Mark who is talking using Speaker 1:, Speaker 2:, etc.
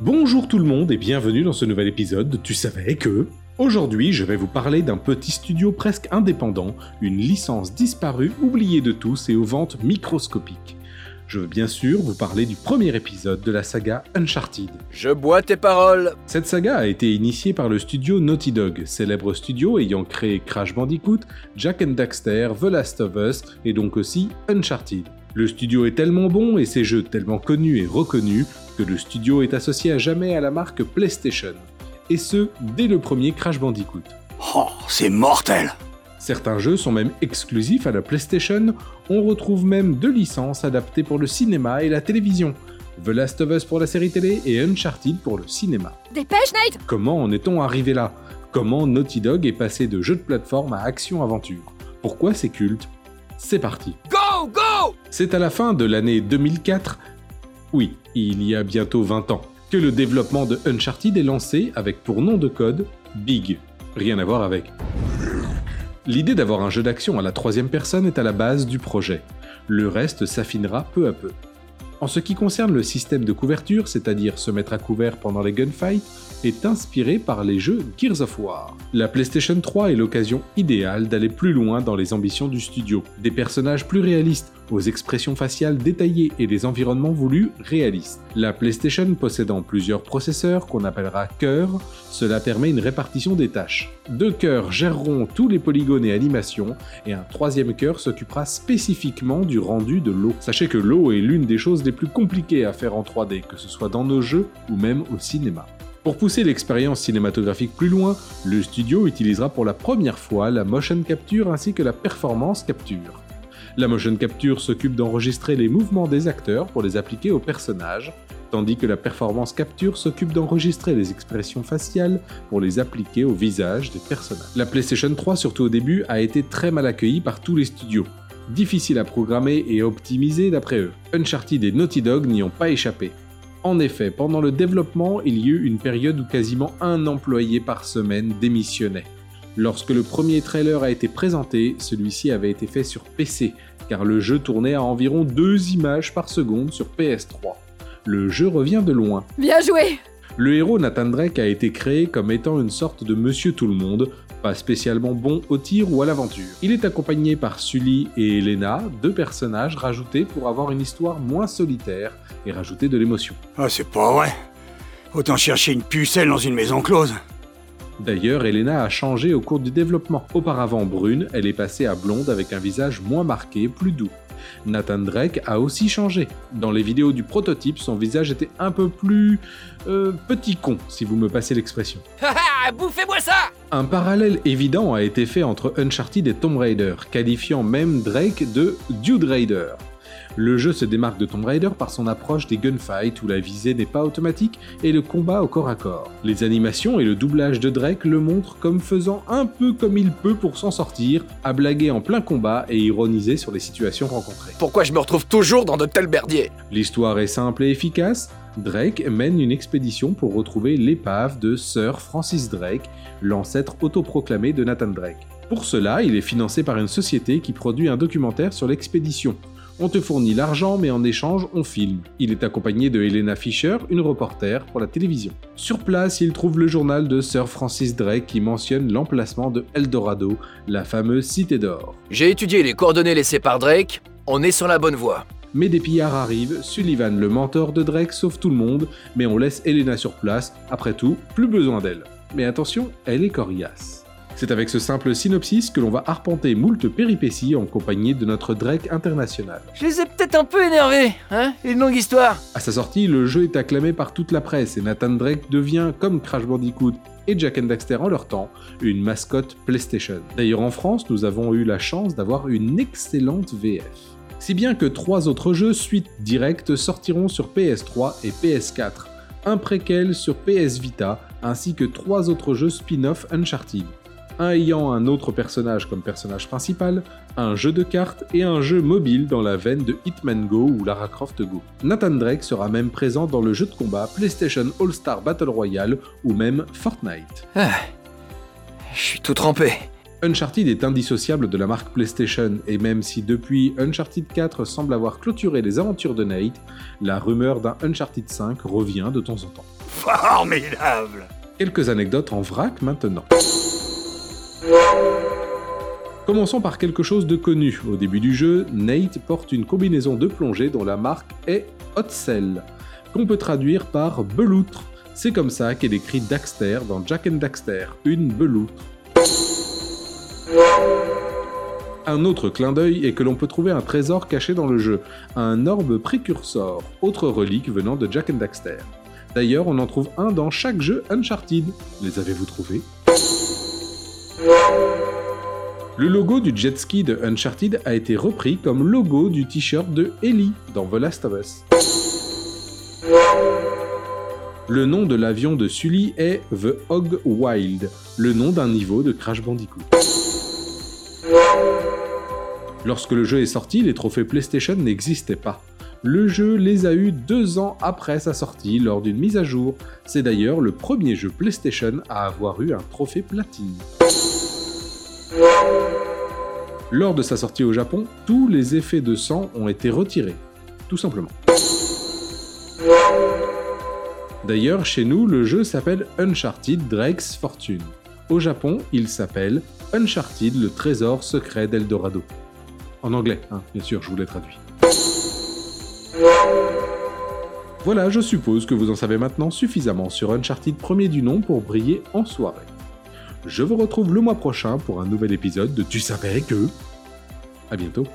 Speaker 1: Bonjour tout le monde et bienvenue dans ce nouvel épisode de Tu savais que... Aujourd'hui, je vais vous parler d'un petit studio presque indépendant, une licence disparue, oubliée de tous et aux ventes microscopiques. Je veux bien sûr vous parler du premier épisode de la saga Uncharted.
Speaker 2: Je bois tes paroles.
Speaker 1: Cette saga a été initiée par le studio Naughty Dog, célèbre studio ayant créé Crash Bandicoot, Jack and Daxter, The Last of Us et donc aussi Uncharted. Le studio est tellement bon et ses jeux tellement connus et reconnus que le studio est associé à jamais à la marque PlayStation. Et ce, dès le premier Crash Bandicoot.
Speaker 3: Oh, c'est mortel
Speaker 1: Certains jeux sont même exclusifs à la PlayStation, on retrouve même deux licences adaptées pour le cinéma et la télévision. The Last of Us pour la série télé et Uncharted pour le cinéma.
Speaker 4: Dépêche, Nate
Speaker 1: Comment en est-on arrivé là? Comment Naughty Dog est passé de jeu de plateforme à action-aventure? Pourquoi c'est culte C'est parti
Speaker 2: Go,
Speaker 1: C'est à la fin de l'année 2004, oui, il y a bientôt 20 ans, que le développement de Uncharted est lancé avec pour nom de code Big. Rien à voir avec. L'idée d'avoir un jeu d'action à la troisième personne est à la base du projet. Le reste s'affinera peu à peu. En ce qui concerne le système de couverture, c'est-à-dire se mettre à couvert pendant les gunfights, est inspiré par les jeux Gears of War. La PlayStation 3 est l'occasion idéale d'aller plus loin dans les ambitions du studio. Des personnages plus réalistes, aux expressions faciales détaillées et des environnements voulus réalistes. La PlayStation possédant plusieurs processeurs qu'on appellera cœurs, cela permet une répartition des tâches. Deux cœurs géreront tous les polygones et animations, et un troisième cœur s'occupera spécifiquement du rendu de l'eau. Sachez que l'eau est l'une des choses les plus compliquées à faire en 3D, que ce soit dans nos jeux ou même au cinéma. Pour pousser l'expérience cinématographique plus loin, le studio utilisera pour la première fois la motion capture ainsi que la performance capture. La motion capture s'occupe d'enregistrer les mouvements des acteurs pour les appliquer aux personnages, tandis que la performance capture s'occupe d'enregistrer les expressions faciales pour les appliquer au visage des personnages. La PlayStation 3, surtout au début, a été très mal accueillie par tous les studios. Difficile à programmer et optimiser d'après eux. Uncharted et Naughty Dog n'y ont pas échappé. En effet, pendant le développement, il y eut une période où quasiment un employé par semaine démissionnait. Lorsque le premier trailer a été présenté, celui-ci avait été fait sur PC, car le jeu tournait à environ 2 images par seconde sur PS3. Le jeu revient de loin.
Speaker 4: Bien joué
Speaker 1: Le héros Nathan Drake a été créé comme étant une sorte de Monsieur Tout-le-Monde, pas spécialement bon au tir ou à l'aventure. Il est accompagné par Sully et Elena, deux personnages rajoutés pour avoir une histoire moins solitaire et rajouter de l'émotion.
Speaker 3: Ah, c'est pas vrai Autant chercher une pucelle dans une maison close
Speaker 1: D'ailleurs, Elena a changé au cours du développement. Auparavant brune, elle est passée à blonde avec un visage moins marqué, plus doux. Nathan Drake a aussi changé. Dans les vidéos du prototype, son visage était un peu plus... Euh, petit con, si vous me passez l'expression.
Speaker 2: Haha, bouffez-moi ça
Speaker 1: Un parallèle évident a été fait entre Uncharted et Tomb Raider, qualifiant même Drake de Dude Raider. Le jeu se démarque de Tomb Raider par son approche des gunfights où la visée n'est pas automatique et le combat au corps à corps. Les animations et le doublage de Drake le montrent comme faisant un peu comme il peut pour s'en sortir, à blaguer en plein combat et ironiser sur les situations rencontrées.
Speaker 2: Pourquoi je me retrouve toujours dans de tels berdiers
Speaker 1: L'histoire est simple et efficace. Drake mène une expédition pour retrouver l'épave de Sir Francis Drake, l'ancêtre autoproclamé de Nathan Drake. Pour cela, il est financé par une société qui produit un documentaire sur l'expédition. On te fournit l'argent, mais en échange, on filme. Il est accompagné de Helena Fisher, une reporter pour la télévision. Sur place, il trouve le journal de Sir Francis Drake qui mentionne l'emplacement de Eldorado, la fameuse cité d'or.
Speaker 2: J'ai étudié les coordonnées laissées par Drake, on est sur la bonne voie.
Speaker 1: Mais des pillards arrivent, Sullivan, le mentor de Drake, sauve tout le monde, mais on laisse Helena sur place, après tout, plus besoin d'elle. Mais attention, elle est coriace. C'est avec ce simple synopsis que l'on va arpenter moult péripéties en compagnie de notre Drake international.
Speaker 2: Je les ai peut-être un peu énervés, hein Une longue histoire.
Speaker 1: À sa sortie, le jeu est acclamé par toute la presse et Nathan Drake devient, comme Crash Bandicoot et Jack and Daxter en leur temps, une mascotte PlayStation. D'ailleurs en France, nous avons eu la chance d'avoir une excellente VF. Si bien que trois autres jeux suite directes sortiront sur PS3 et PS4, un préquel sur PS Vita, ainsi que trois autres jeux spin-off Uncharted, un ayant un autre personnage comme personnage principal, un jeu de cartes et un jeu mobile dans la veine de Hitman Go ou Lara Croft Go. Nathan Drake sera même présent dans le jeu de combat PlayStation All-Star Battle Royale ou même Fortnite.
Speaker 2: Ah, je suis tout trempé.
Speaker 1: Uncharted est indissociable de la marque PlayStation et même si depuis Uncharted 4 semble avoir clôturé les aventures de Nate, la rumeur d'un Uncharted 5 revient de temps en temps.
Speaker 3: Formidable
Speaker 1: Quelques anecdotes en vrac maintenant. Commençons par quelque chose de connu. Au début du jeu, Nate porte une combinaison de plongée dont la marque est Hot Cell, qu'on peut traduire par beloutre. C'est comme ça qu'est décrit Daxter dans Jack and Daxter, une beloutre. Un autre clin d'œil est que l'on peut trouver un trésor caché dans le jeu, un orbe précursor, autre relique venant de Jack and Daxter. D'ailleurs, on en trouve un dans chaque jeu Uncharted. Les avez-vous trouvés? Le logo du jet ski de Uncharted a été repris comme logo du t-shirt de Ellie dans The Last of Us. Le nom de l'avion de Sully est The Hog Wild, le nom d'un niveau de Crash Bandicoot. Lorsque le jeu est sorti, les trophées PlayStation n'existaient pas. Le jeu les a eus deux ans après sa sortie lors d'une mise à jour. C'est d'ailleurs le premier jeu PlayStation à avoir eu un trophée platine. Lors de sa sortie au Japon, tous les effets de sang ont été retirés, tout simplement. D'ailleurs, chez nous, le jeu s'appelle Uncharted Drake's Fortune. Au Japon, il s'appelle Uncharted le trésor secret d'Eldorado. En anglais, hein, bien sûr, je vous l'ai traduit. Voilà, je suppose que vous en savez maintenant suffisamment sur Uncharted premier du nom pour briller en soirée. Je vous retrouve le mois prochain pour un nouvel épisode de Tu savais que. À bientôt.